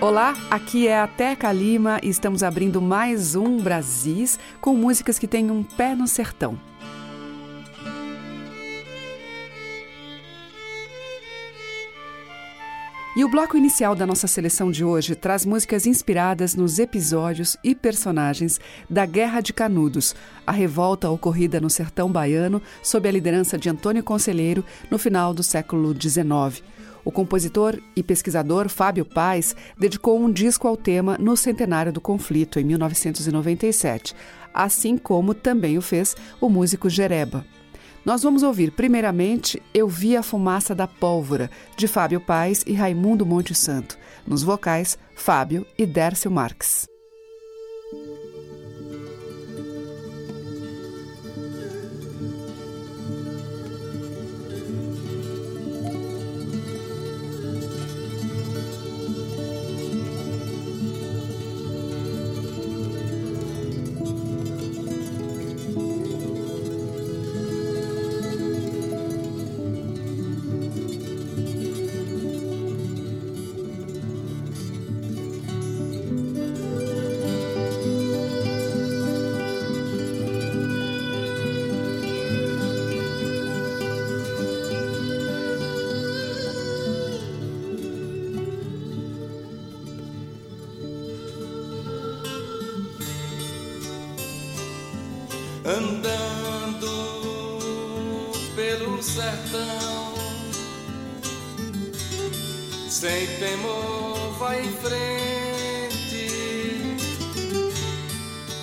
Olá, aqui é a Teca Lima e estamos abrindo mais um Brasis com músicas que têm um pé no sertão. E o bloco inicial da nossa seleção de hoje traz músicas inspiradas nos episódios e personagens da Guerra de Canudos, a revolta ocorrida no sertão baiano sob a liderança de Antônio Conselheiro no final do século XIX. O compositor e pesquisador Fábio Paes dedicou um disco ao tema no centenário do conflito, em 1997, assim como também o fez o músico Jereba. Nós vamos ouvir primeiramente Eu Vi a Fumaça da Pólvora, de Fábio Paes e Raimundo Monte Santo. Nos vocais, Fábio e Dércio Marques. Sertão, sem temor vai em frente,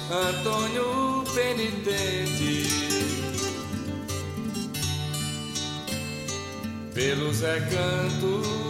Antônio penitente, pelos recantos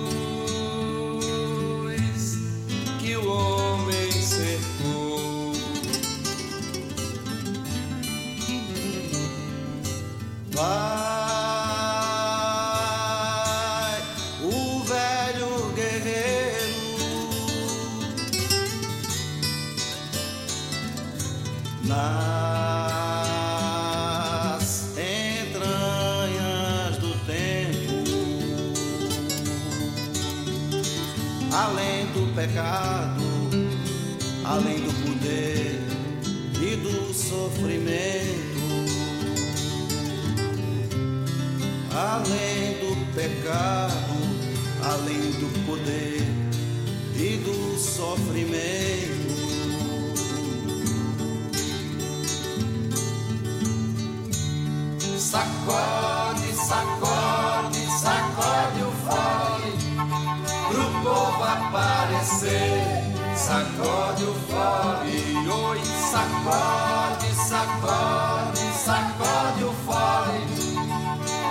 Sacode o fole, oi, sacode, sacode, sacode o fole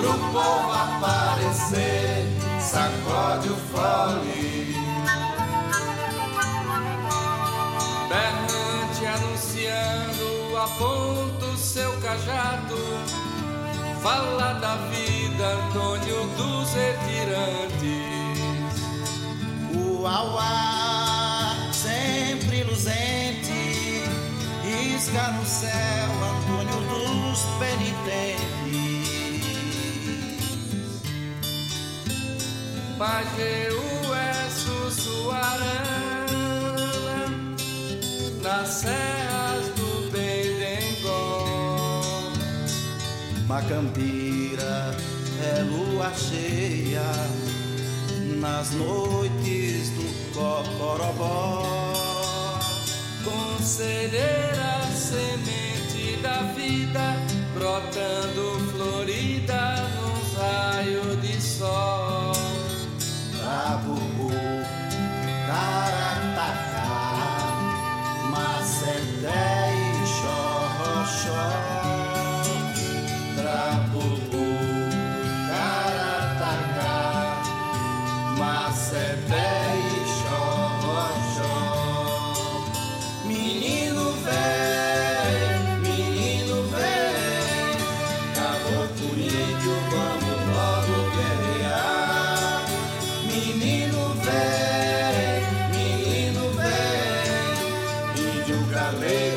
pro povo aparecer. Sacode o fole. Berrante anunciando, aponta o seu cajado. Fala da vida, Antônio dos retirantes. O auá, isca no céu, Antônio dos penitentes. Pajeú é Sussuarana, nas serras do Bendengó. Macambira é lua cheia, nas noites do Cocorobó. Conselheira, semente da vida, brotando florida nos raios de sol. Trabucu, Caratacá, Macedé e Xorroxó. Eu vi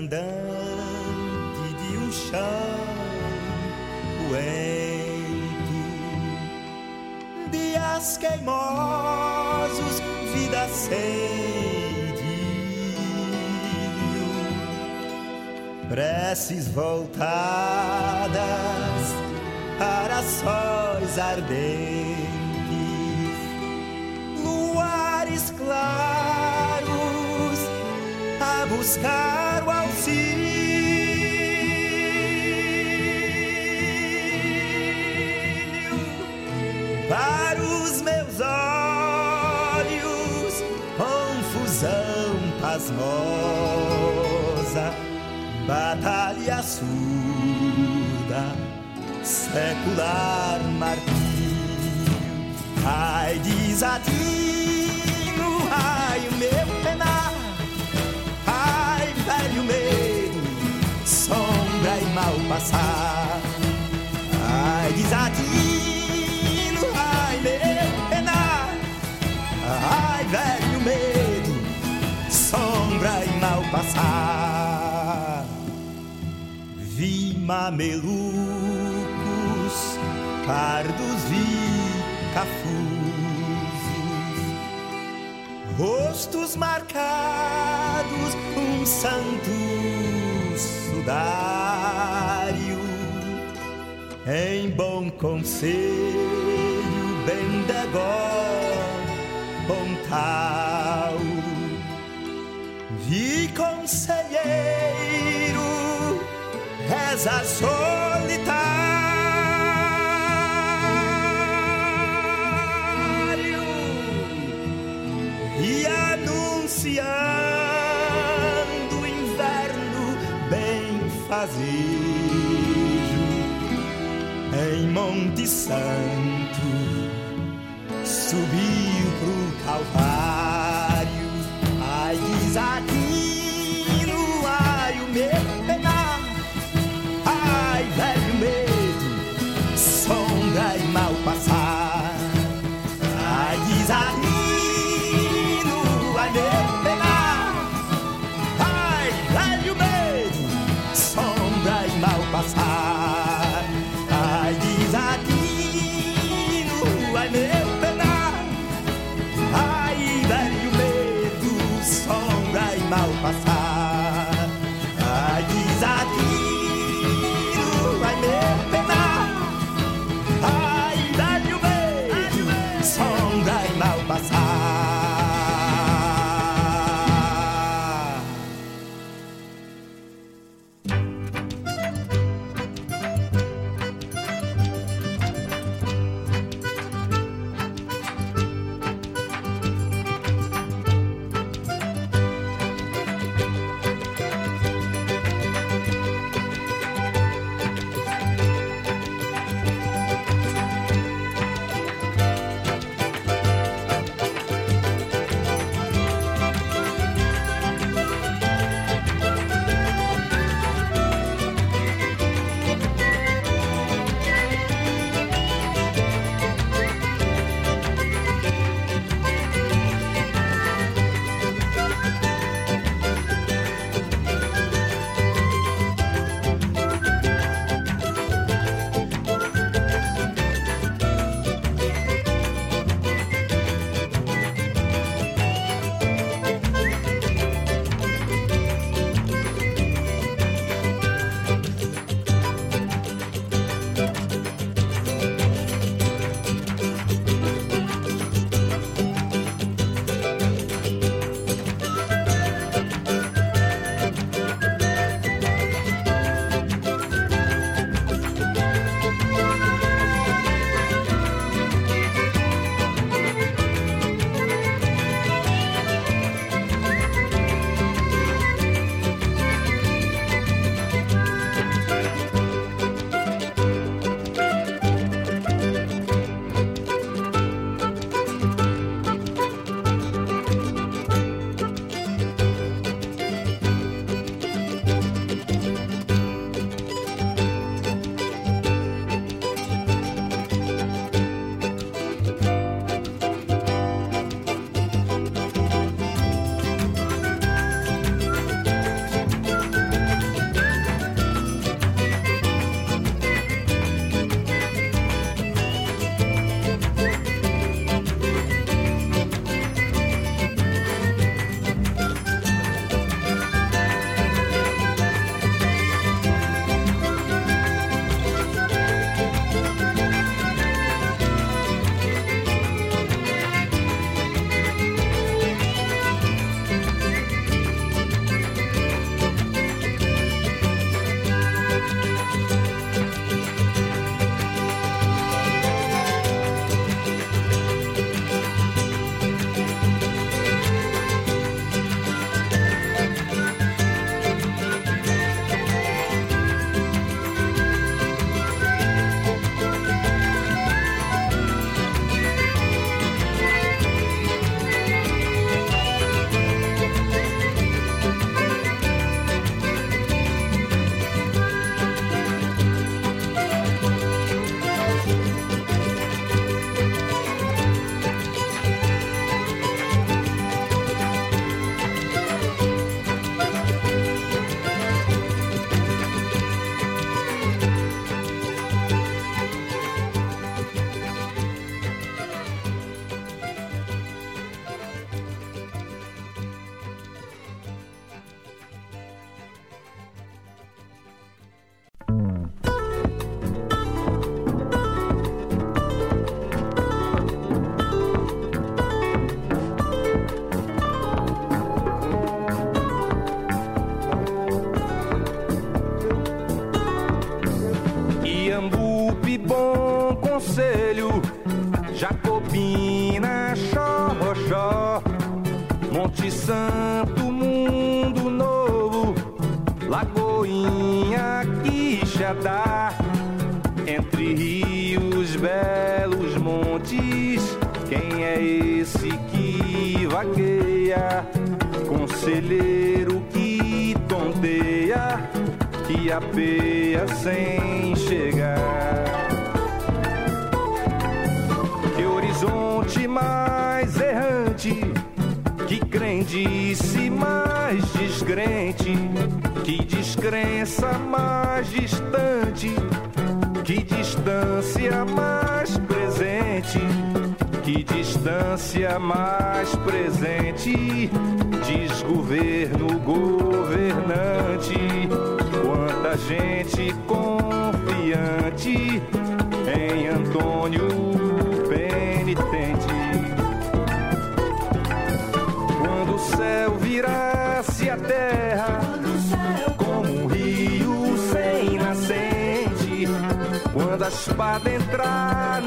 andante de um chão poento, dias queimosos, vida sem preces voltadas para sóis ardentes, luares claros a buscar pasmosa, batalha surda, secular martírio, ai desatino, ai o meu penar, ai velho medo, sombra e mal passar, ai desatino, passar. Vi mamelucos, pardos vi cafusos, rostos marcados, um santo sudário, em bom conselho, bem degó, bom Vi conselheiro reza solitário e anunciando o inverno bem fazejo em Monte Santo subiu pro Calvário. Desgoverno governante, quanta gente confiante em Antônio penitente. Quando o céu virasse a terra, como um rio sem nascente, quando a espada entrar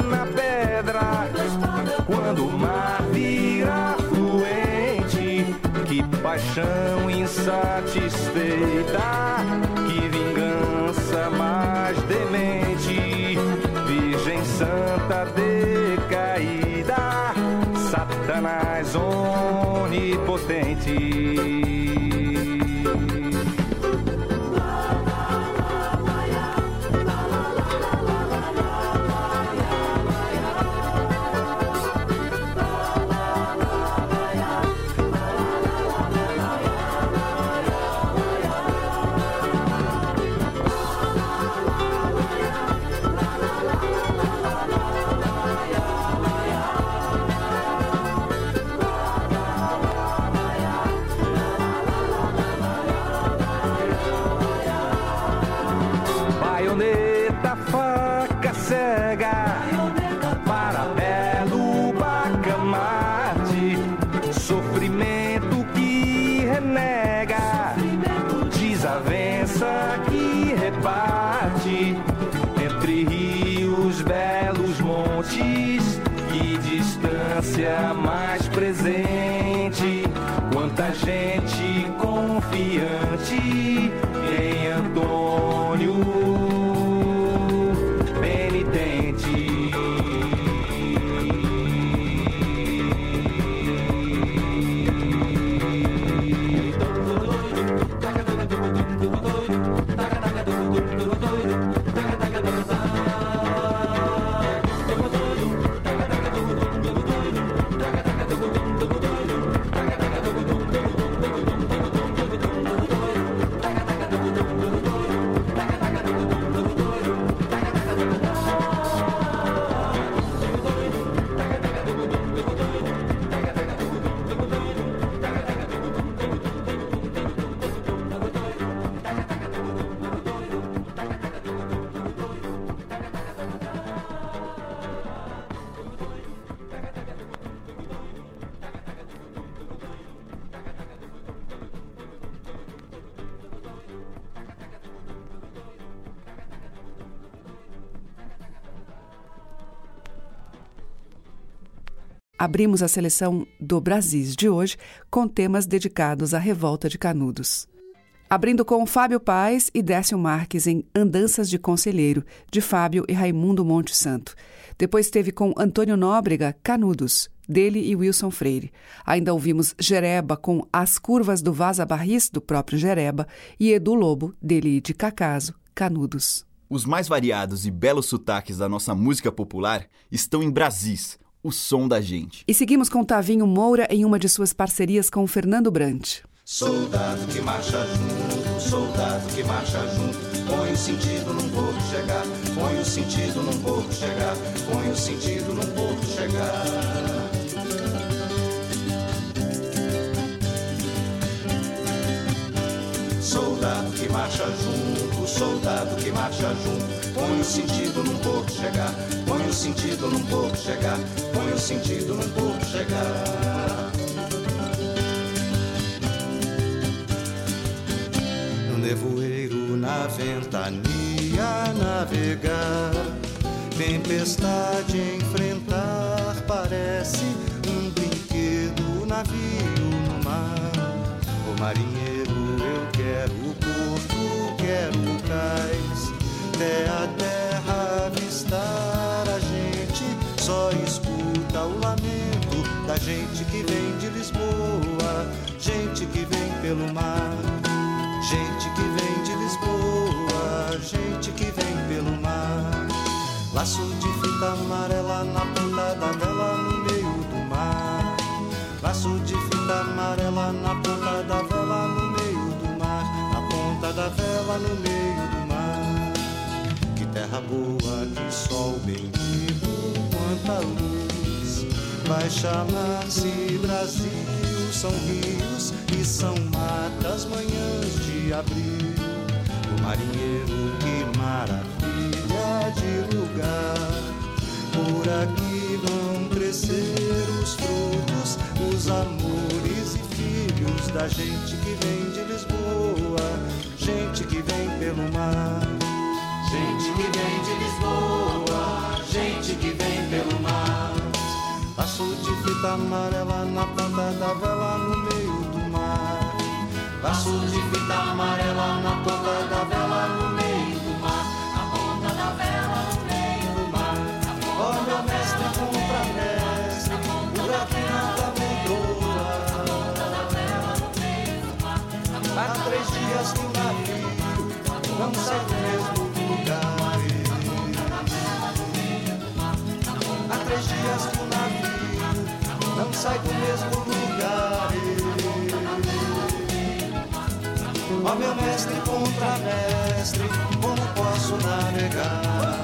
Abrimos a seleção do Brasis de hoje com temas dedicados à revolta de Canudos. Abrindo com Fábio Paes e Décio Marques em Andanças de Conselheiro, de Fábio e Raimundo Monte Santo. Depois teve com Antônio Nóbrega, Canudos, dele e Wilson Freire. Ainda ouvimos Jereba com As Curvas do Vaza Barris, do próprio Jereba, e Edu Lobo, dele e de Cacaso, Canudos. Os mais variados e belos sotaques da nossa música popular estão em Brasis, o som da gente. E seguimos com Tavinho Moura em uma de suas parcerias com Fernando Brant. Soldado que marcha junto, soldado que marcha junto, põe o sentido num porto chegar, põe o sentido num porto chegar, põe o sentido num porto chegar. Soldado que marcha junto, soldado que marcha junto. Põe o sentido num porto chegar, põe o sentido num porto chegar, põe o sentido num porto chegar. No nevoeiro, na ventania navegar, tempestade enfrentar parece um brinquedo, na navio quero o cais, até a terra avistar a gente, só escuta o lamento da gente que vem de Lisboa, gente que vem pelo mar, gente que vem de Lisboa, gente que vem pelo mar. Laço de fita amarela na ponta da vela no meio do mar. Laço de fita amarela na ponta da vela no meio do mar. Na ponta da vela no meio terra boa, que sol bendito, quanta luz. Vai chamar-se Brasil, são rios e são matas, manhãs de abril. O marinheiro, que maravilha de lugar. Por aqui vão crescer os frutos, os amores e filhos da gente que vem de Lisboa, gente que vem pelo mar. Gente que vem de Lisboa, gente que vem pelo mar. Laço de fita amarela na ponta da vela no meio do mar. Laço de fita amarela na ponta da vela no meio do mar. Na ponta da vela no meio do mar. Olha mestre, compra mestre, por aqui nada mudou. Há três dias que o navio não sai mesmo sai do mesmo lugar. Ó meu mestre, contra mestre, como posso navegar?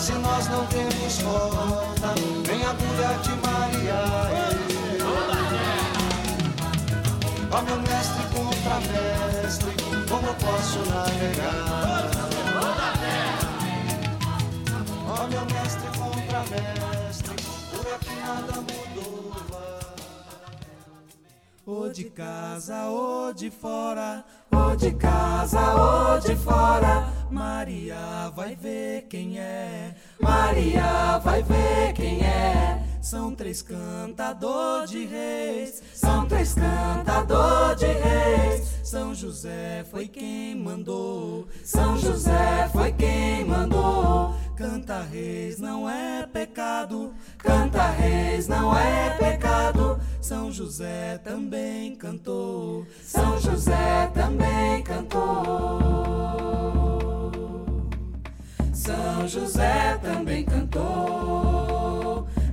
Se nós não temos rota, nem agulha de Maria. Ó meu mestre, contra mestre, como posso navegar? Ó meu mestre, contra mestre, por aqui nada mudou. Ou de casa ou de fora, ou de casa ou de fora. Maria vai ver quem é, Maria vai ver quem é. São três cantador de reis, são três cantador de reis. São José foi quem mandou, São José foi quem mandou. Canta reis não é pecado, canta reis não é pecado. São José também cantou, São José também cantou. São José também cantou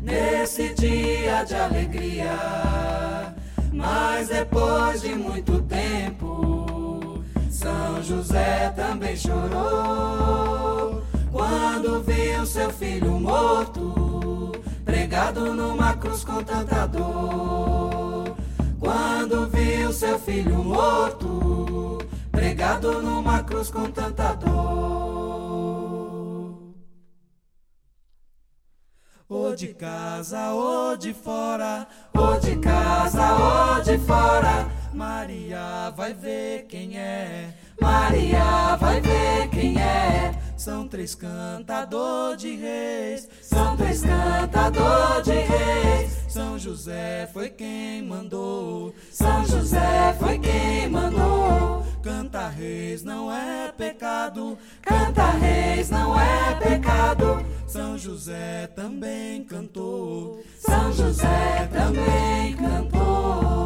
nesse dia de alegria. Mas depois de muito tempo, São José também chorou quando viu seu filho morto, pregado numa cruz com tanta dor. Quando viu seu filho morto, pregado numa cruz com tanta dor. Ou de casa ou de fora, ou de casa ou de fora, Maria vai ver quem é. Maria vai ver quem é. São três cantador de reis, são três cantador de reis. São José foi quem mandou, São José foi quem mandou. Canta reis não é pecado, canta reis não é pecado. São José também cantou, São José também cantou.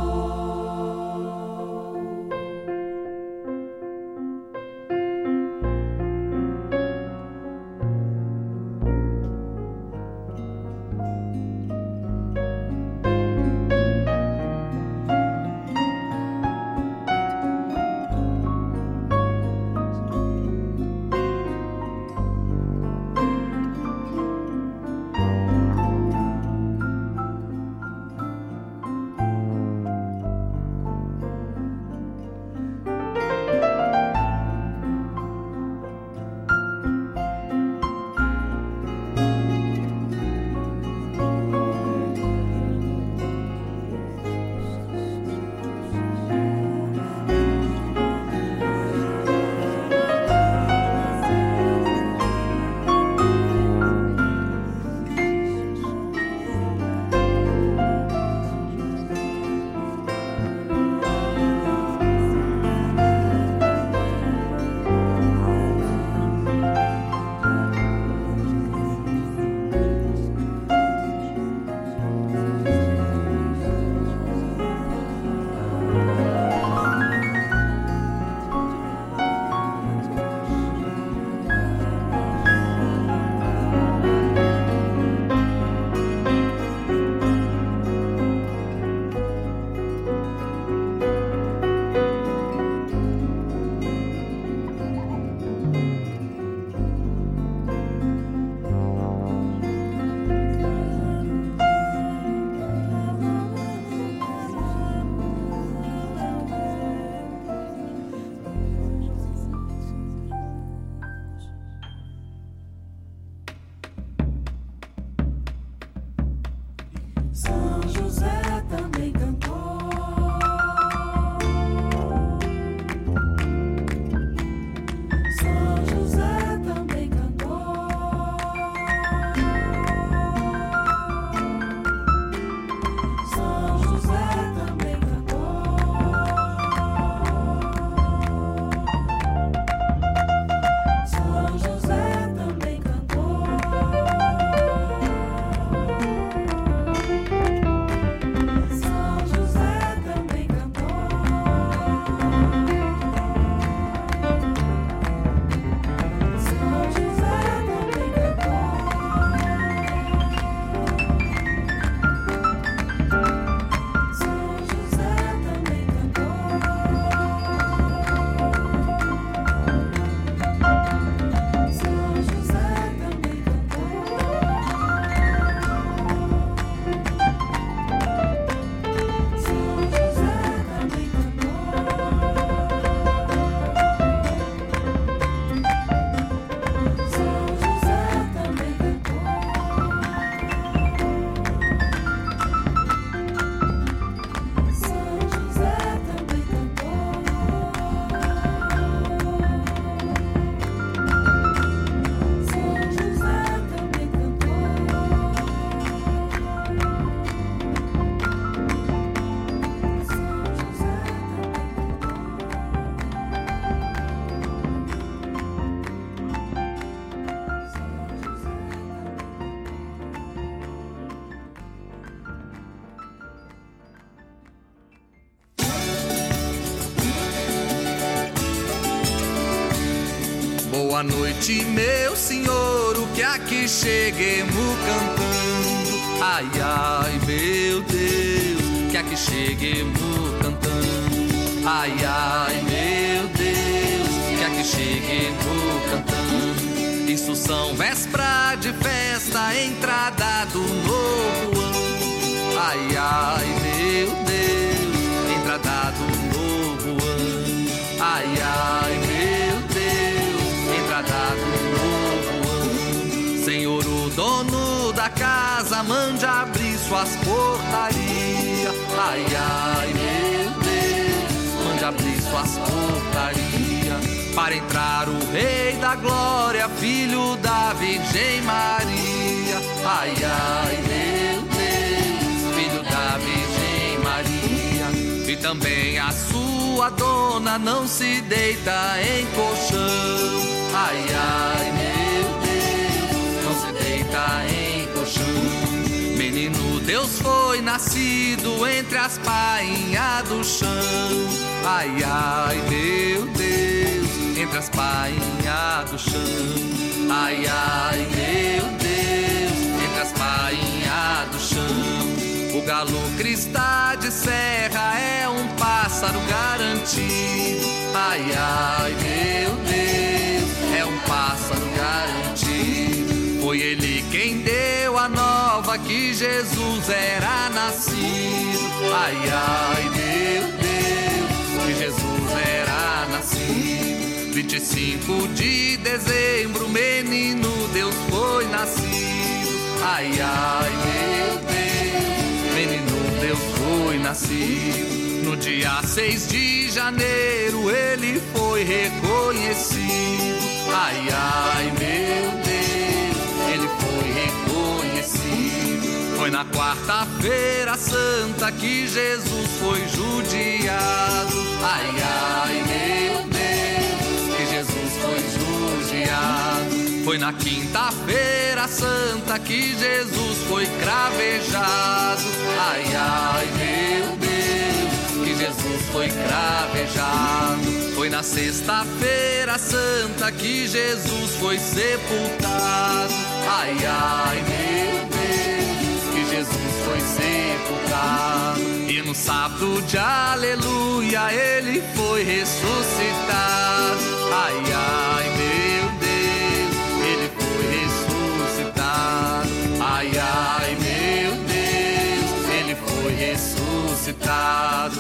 Meu senhor, o que aqui cheguemos cantando. Ai, ai, meu Deus, que aqui cheguemos cantando. Ai, ai, meu Deus, que aqui cheguemos cantando. Isso são véspera de festa, entrada mande abrir suas portarias. Ai, ai, meu Deus, mande abrir suas portarias. Para entrar o Rei da Glória, filho da Virgem Maria. Ai, ai, meu Deus, filho da Virgem Maria. E também a sua dona não se deita em colchão. Ai, ai, meu Deus, não se deita em Deus foi nascido entre as painhas do chão. Ai, ai, meu Deus, entre as painhas do chão. Ai, ai, meu Deus, entre as painhas do chão. O galo crista de serra é um pássaro garantido. Ai, ai, meu Deus, é um pássaro que Jesus era nascido. Ai, ai, meu Deus, que Jesus era nascido. 25 de dezembro, menino Deus foi nascido. Ai, ai, meu Deus, menino Deus foi nascido. No dia 6 de janeiro ele foi reconhecido. Ai, ai, meu Deus, ele foi reconhecido. Foi na quarta-feira santa que Jesus foi judiado. Ai, ai, meu Deus, que Jesus foi judiado. Foi na quinta-feira santa que Jesus foi cravejado. Ai, ai, meu Deus, que Jesus foi cravejado. Foi na sexta-feira santa que Jesus foi sepultado. Ai, ai, meu Jesus foi sepultado. E no sábado de aleluia ele foi ressuscitado. Ai, ai, meu Deus, ele foi ressuscitado. Ai, ai, meu Deus, ele foi ressuscitado.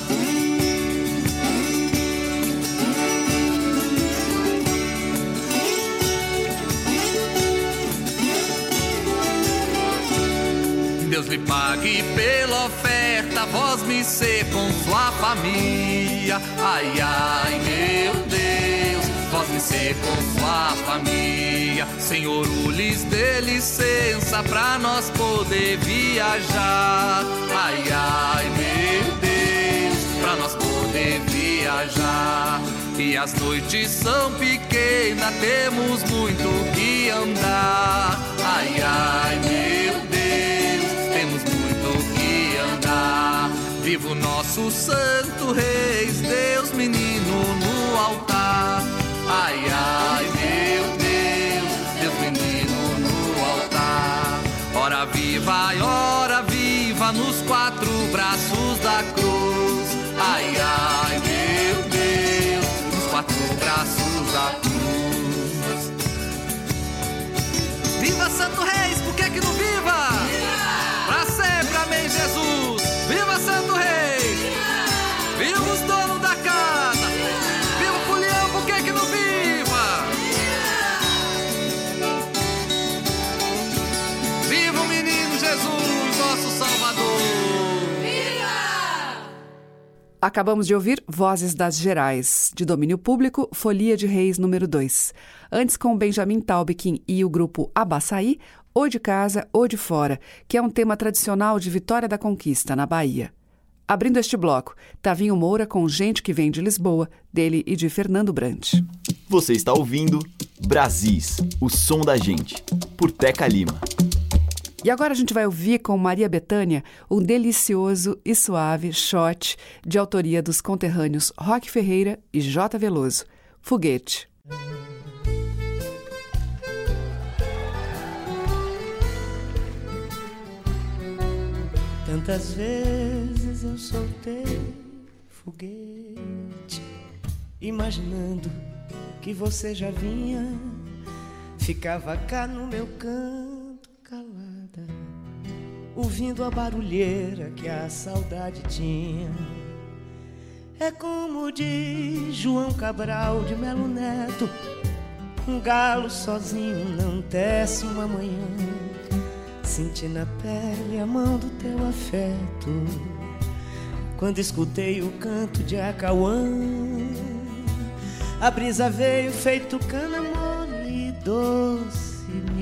Deus lhe pague pela oferta, vós me ser com sua família. Ai, ai, meu Deus, vós me ser com sua família. Senhor, lhes dê licença pra nós poder viajar. Ai, ai, meu Deus, pra nós poder viajar. E as noites são pequenas, temos muito que andar. Ai, ai, meu Viva o nosso Santo Reis, Deus menino no altar. Ai, ai, meu Deus, Deus menino no altar. Ora viva, ora viva nos quatro braços Acabamos de ouvir Vozes das Gerais, de domínio público, Folia de Reis número 2. Antes, com Benjamin Taubkin e o grupo Abaçaí, Ou de Casa, ou de Fora, que é um tema tradicional de Vitória da Conquista, na Bahia. Abrindo este bloco, Tavinho Moura com Gente que Vem de Lisboa, dele e de Fernando Brant. Você está ouvindo Brasis, o som da gente, por Teca Lima. E agora a gente vai ouvir com Maria Bethânia um delicioso e suave shot de autoria dos conterrâneos Roque Ferreira e J. Veloso, Foguete. Tantas vezes eu soltei foguete, imaginando que você já vinha, ficava cá no meu canto ouvindo a barulheira que a saudade tinha. É como diz João Cabral de Melo Neto, um galo sozinho não tece uma manhã. Senti na pele a mão do teu afeto Quando escutei o canto de Acauã A brisa veio feito cana mole e doce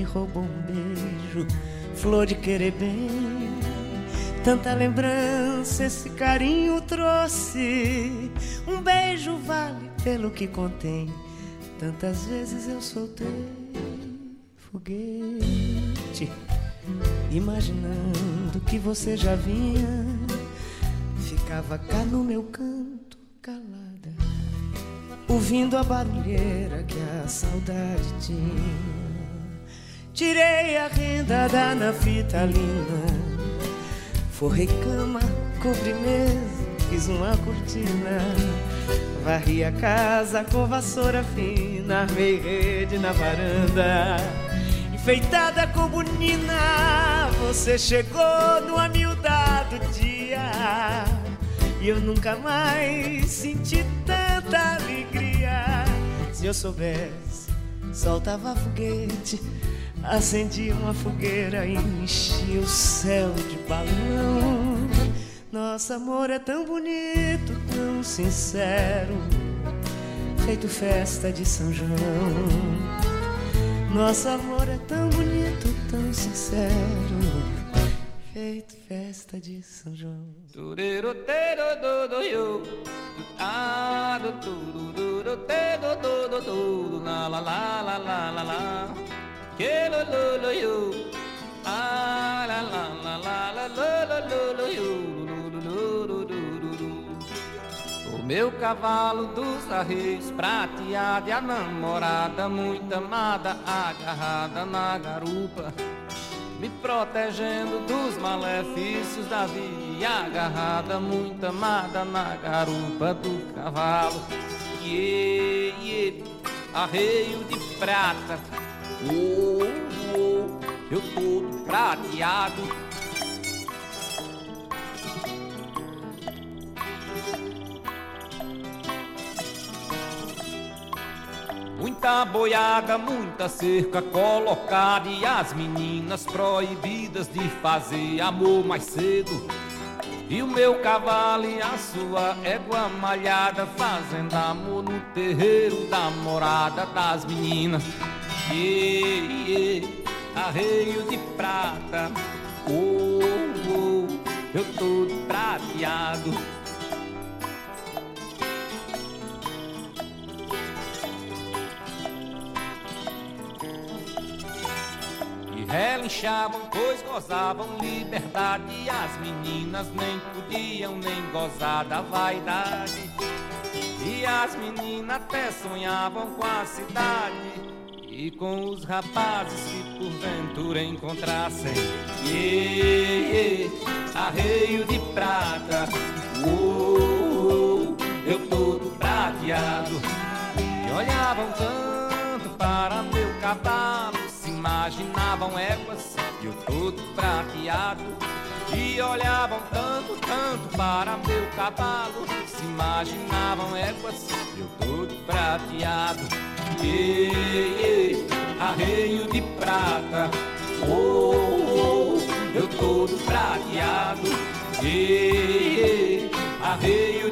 Me roubou um beijo, flor de querer bem. Tanta lembrança esse carinho trouxe. Um beijo vale pelo que contém. Tantas vezes eu soltei foguete Imaginando que você já vinha, ficava cá no meu canto calada, ouvindo a barulheira que a saudade tinha. Tirei a renda da nafitalina, forrei cama, cobri mesa, fiz uma cortina. Varri a casa com vassoura fina, armei rede na varanda enfeitada com bonina. Você chegou no amildado dia e eu nunca mais senti tanta alegria. Se eu soubesse, soltava foguete, acendia uma fogueira e enchia o céu de balão. Nosso amor é tão bonito, tão sincero, feito festa de São João. Nosso amor é tão bonito, tão sincero, feito festa de São João. La la la la la la lo lo. Ah la la la la la lo lo lo lo. Lo lo lo lo. O meu cavalo dos arreios prateado e a namorada muito amada agarrada na garupa me protegendo dos malefícios da vida e agarrada muito amada na garupa do cavalo iê, iê, arreio de prata oh, oh, eu todo prateado Muita boiada, muita cerca colocada e as meninas proibidas de fazer amor mais cedo. E o meu cavalo e a sua égua malhada fazendo amor no terreiro da morada das meninas. Yeah, yeah, arreio de prata, oh, oh, eu todo prateado. Relinchavam, pois gozavam liberdade. E as meninas nem podiam nem gozar da vaidade. E as meninas até sonhavam com a cidade. E com os rapazes que porventura encontrassem. Yeah, yeah, arreio de prata. Oh, eu todo prateado. E olhavam tanto para meu cavalo imaginavam éguas e eu todo prateado. E olhavam tanto, tanto para meu cavalo. Se imaginavam éguas eu todo prateado. E, arreio de prata. Oh, oh, eu todo prateado. E, arreio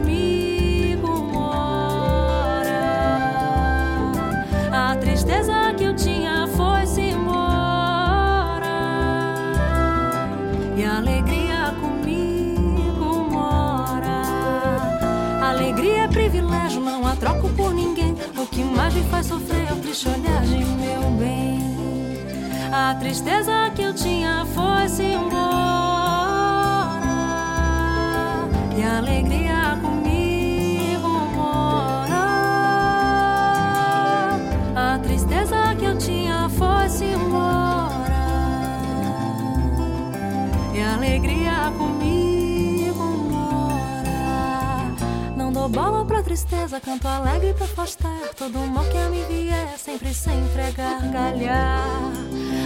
imagem faz sofrer o frisolar de meu bem. A tristeza que eu tinha foi-se embora e a alegria comigo mora. A tristeza que eu tinha foi-se embora e a alegria comigo mora. Não dou bola canto alegre pra afastar todo mal que a mim vier, sempre sempre gargalhar.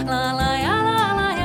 Lá, lá, lá, lá, lá.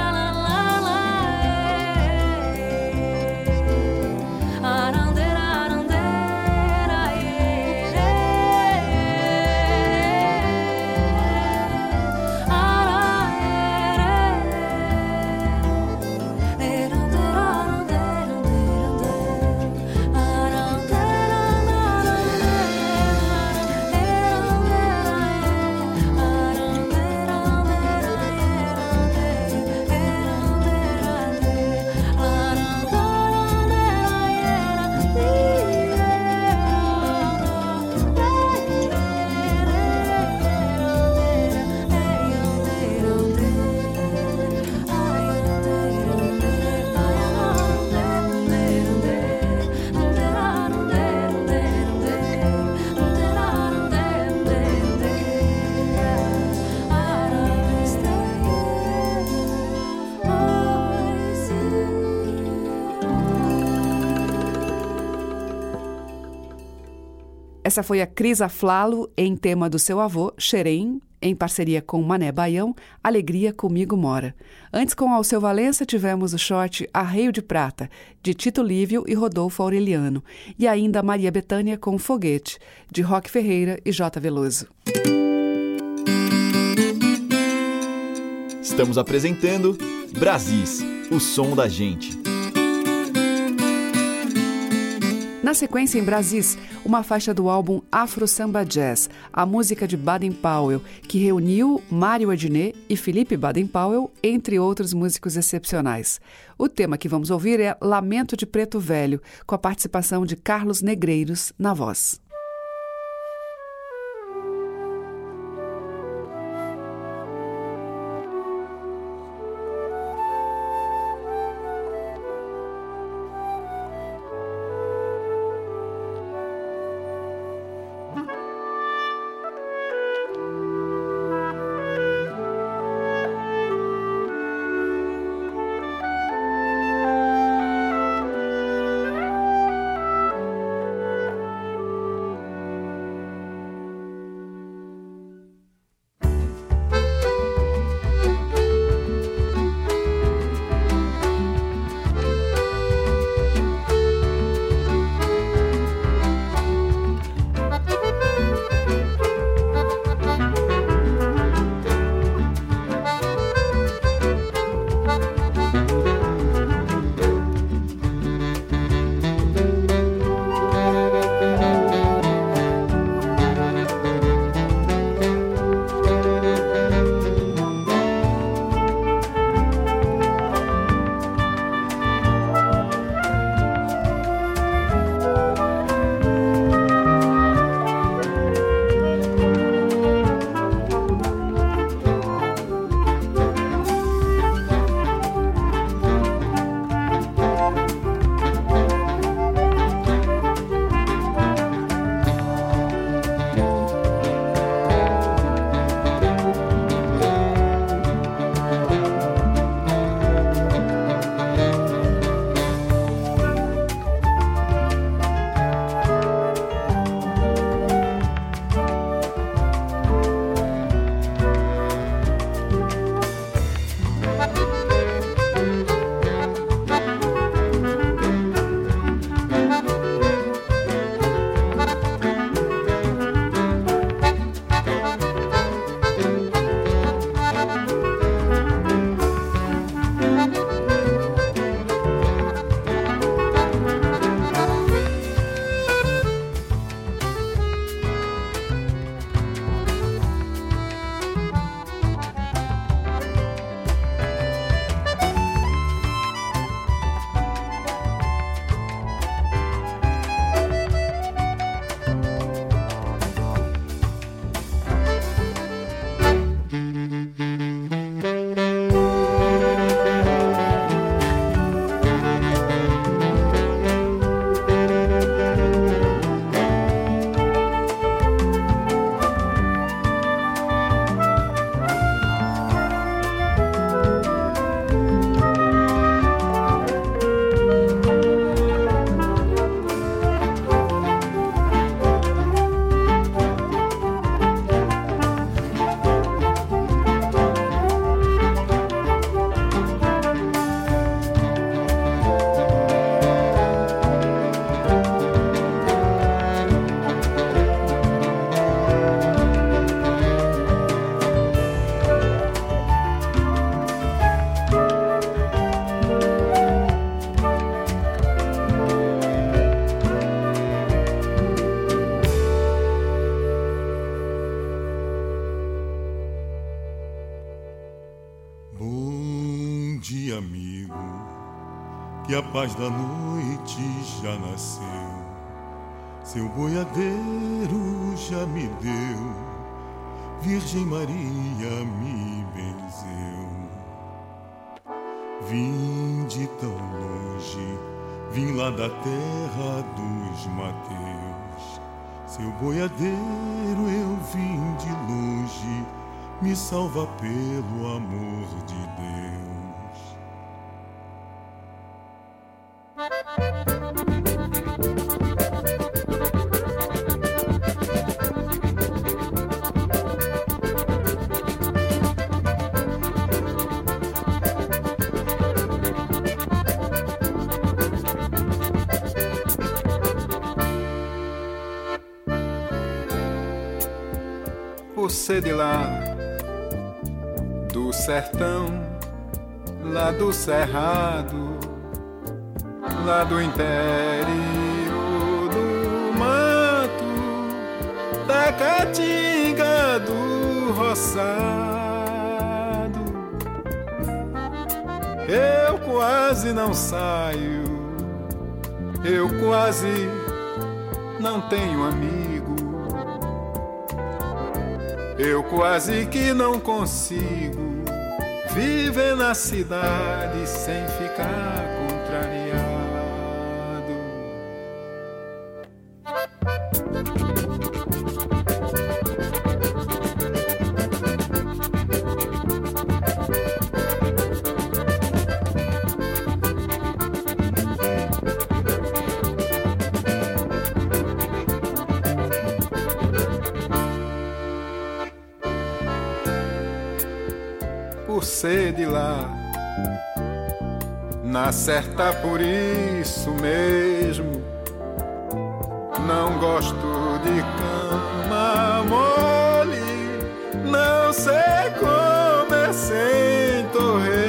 Essa foi a Cris Aflalo em tema do seu avô, Xerém, em parceria com Mané Baião, Alegria Comigo Mora. Antes, com Alceu Valença, tivemos o short Arreio de Prata, de Tito Lívio e Rodolfo Aureliano, e ainda Maria Betânia com Foguete, de Roque Ferreira e J. Veloso. Estamos apresentando Brasis, o som da gente. Na sequência, em Brasis, uma faixa do álbum Afro Samba Jazz, a música de Baden Powell, que reuniu Mário Adnet e Felipe Baden Powell, entre outros músicos excepcionais. O tema que vamos ouvir é Lamento de Preto Velho, com a participação de Carlos Negreiros na voz. Paz da noite já nasceu, seu boiadeiro já me deu, Virgem Maria me benzeu. Vim de tão longe, vim lá da terra dos Mateus, seu boiadeiro eu vim de longe, me salva pelo amor de Deus. você de lá do sertão, lá do cerrado, lá do interior do mato, da caatinga do roçado. Eu quase não saio, eu quase não tenho amigo. Eu quase que não consigo viver na cidade sem ficar Na certa por isso mesmo, não gosto de cama mole, não sei comer sem torresmo.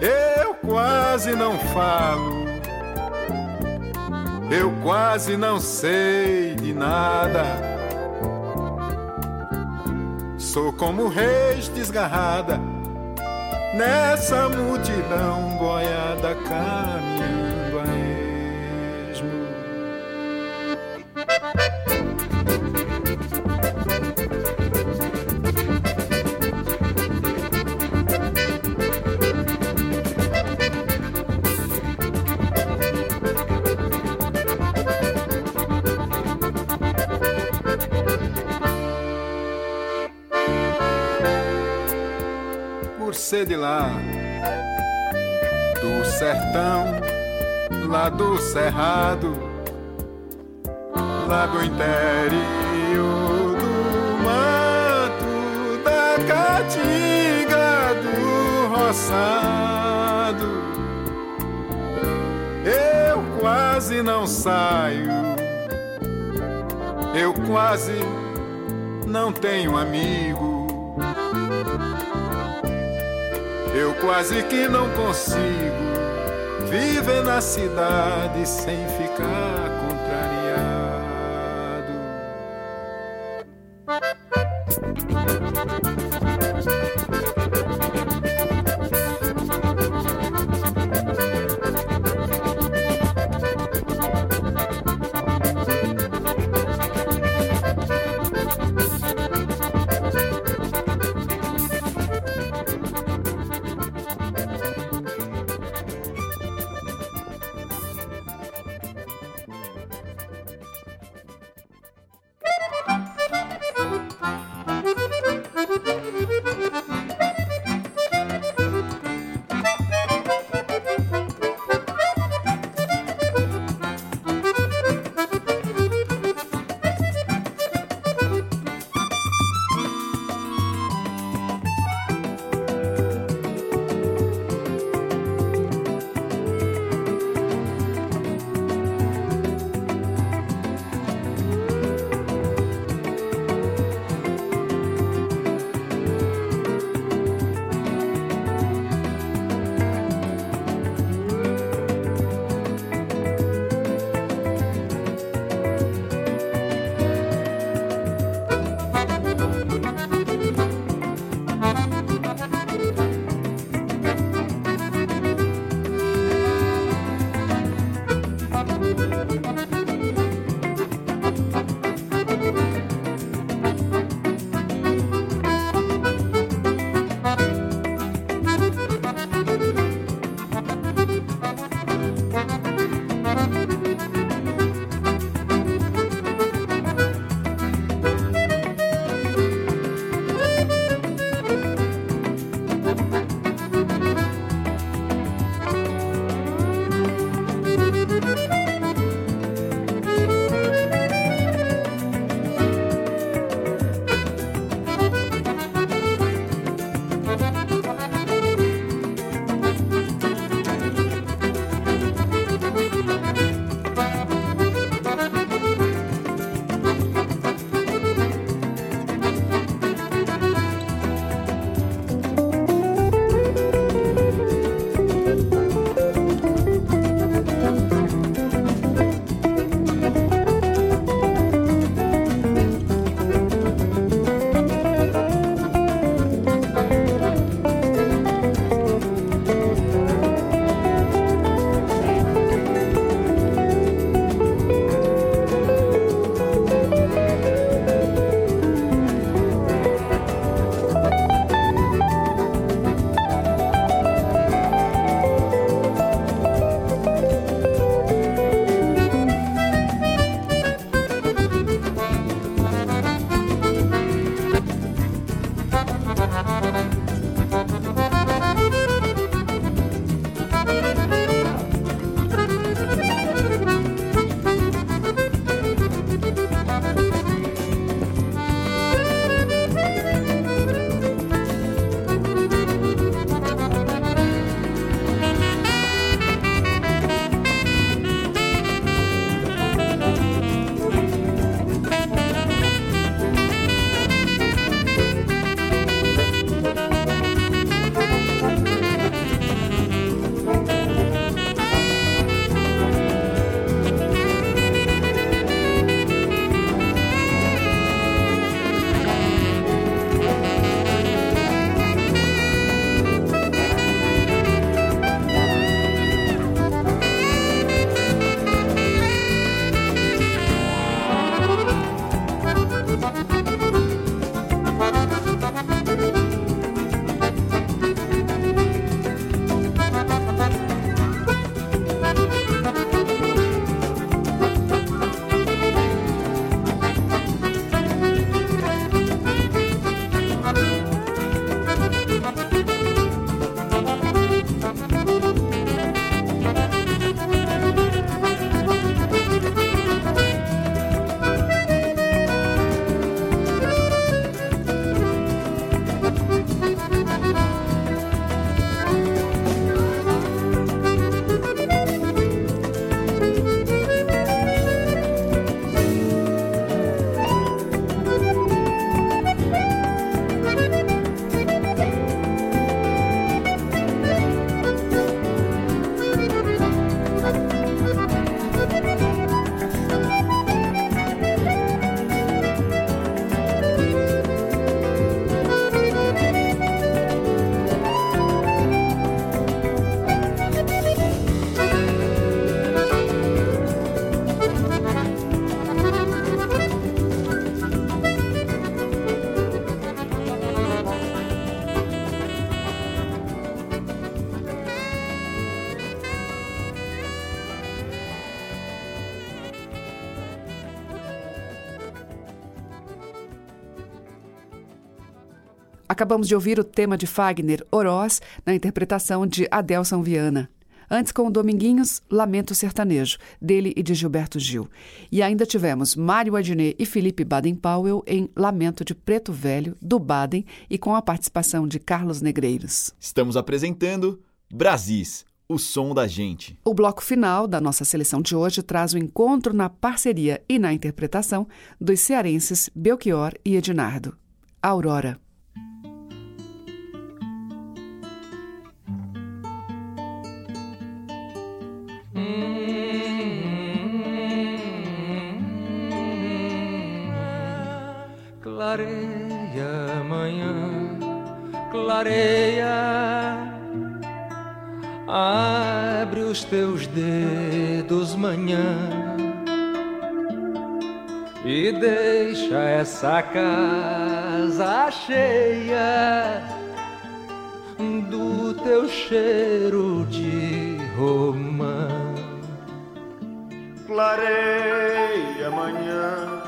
Eu quase não falo, eu quase não sei de nada Sou como reis desgarrada nessa multidão boiada caminhando de lá, do sertão, lá do cerrado, lá do interior do mato, da caatinga do roçado. Eu quase não saio, eu quase não tenho amigo quase que não consigo viver na cidade sem ficar Acabamos de ouvir o tema de Fagner, Oroz, na interpretação de Adelson Viana. Antes, com o Dominguinhos, Lamento Sertanejo, dele e de Gilberto Gil. E ainda tivemos Mário Adnet e Felipe Baden-Powell em Lamento de Preto Velho, do Baden, e com a participação de Carlos Negreiros. Estamos apresentando Brasis, o som da gente. O bloco final da nossa seleção de hoje traz o encontro na parceria e na interpretação dos cearenses Belchior e Ednardo. Aurora. Clareia amanhã, clareia. Abre os teus dedos, manhã, e deixa essa casa cheia do teu cheiro de romã. Clareia amanhã,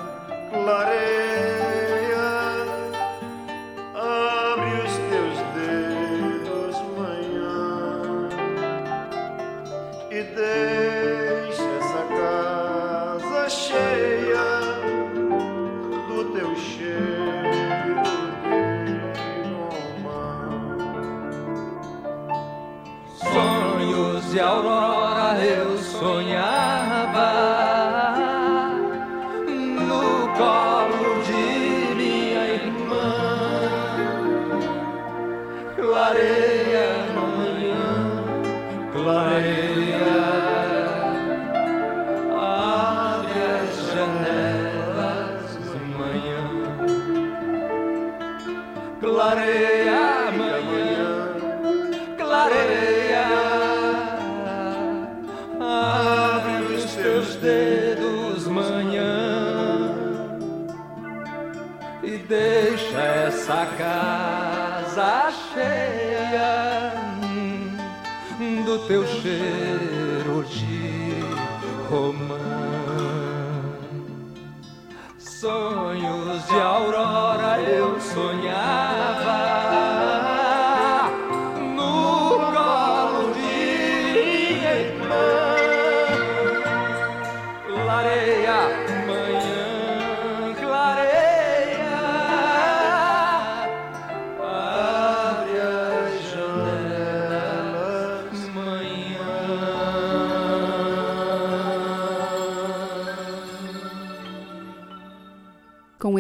clareia. يرى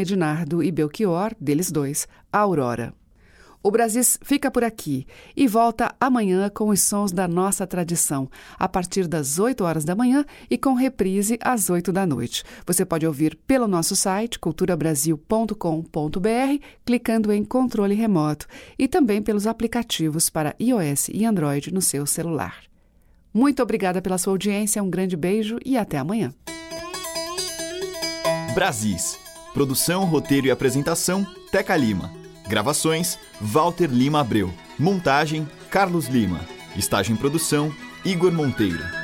Ednardo e Belchior, deles dois, a Aurora. O Brasis fica por aqui e volta amanhã com os sons da nossa tradição, a partir das 8 horas da manhã e com reprise às 8 da noite. Você pode ouvir pelo nosso site culturabrasil.com.br, clicando em controle remoto e também pelos aplicativos para iOS e Android no seu celular. Muito obrigada pela sua audiência, um grande beijo e até amanhã. Brasis. Produção, roteiro e apresentação: Teca Lima. Gravações: Walter Lima Abreu. Montagem: Carlos Lima. Estágio em produção: Igor Monteiro.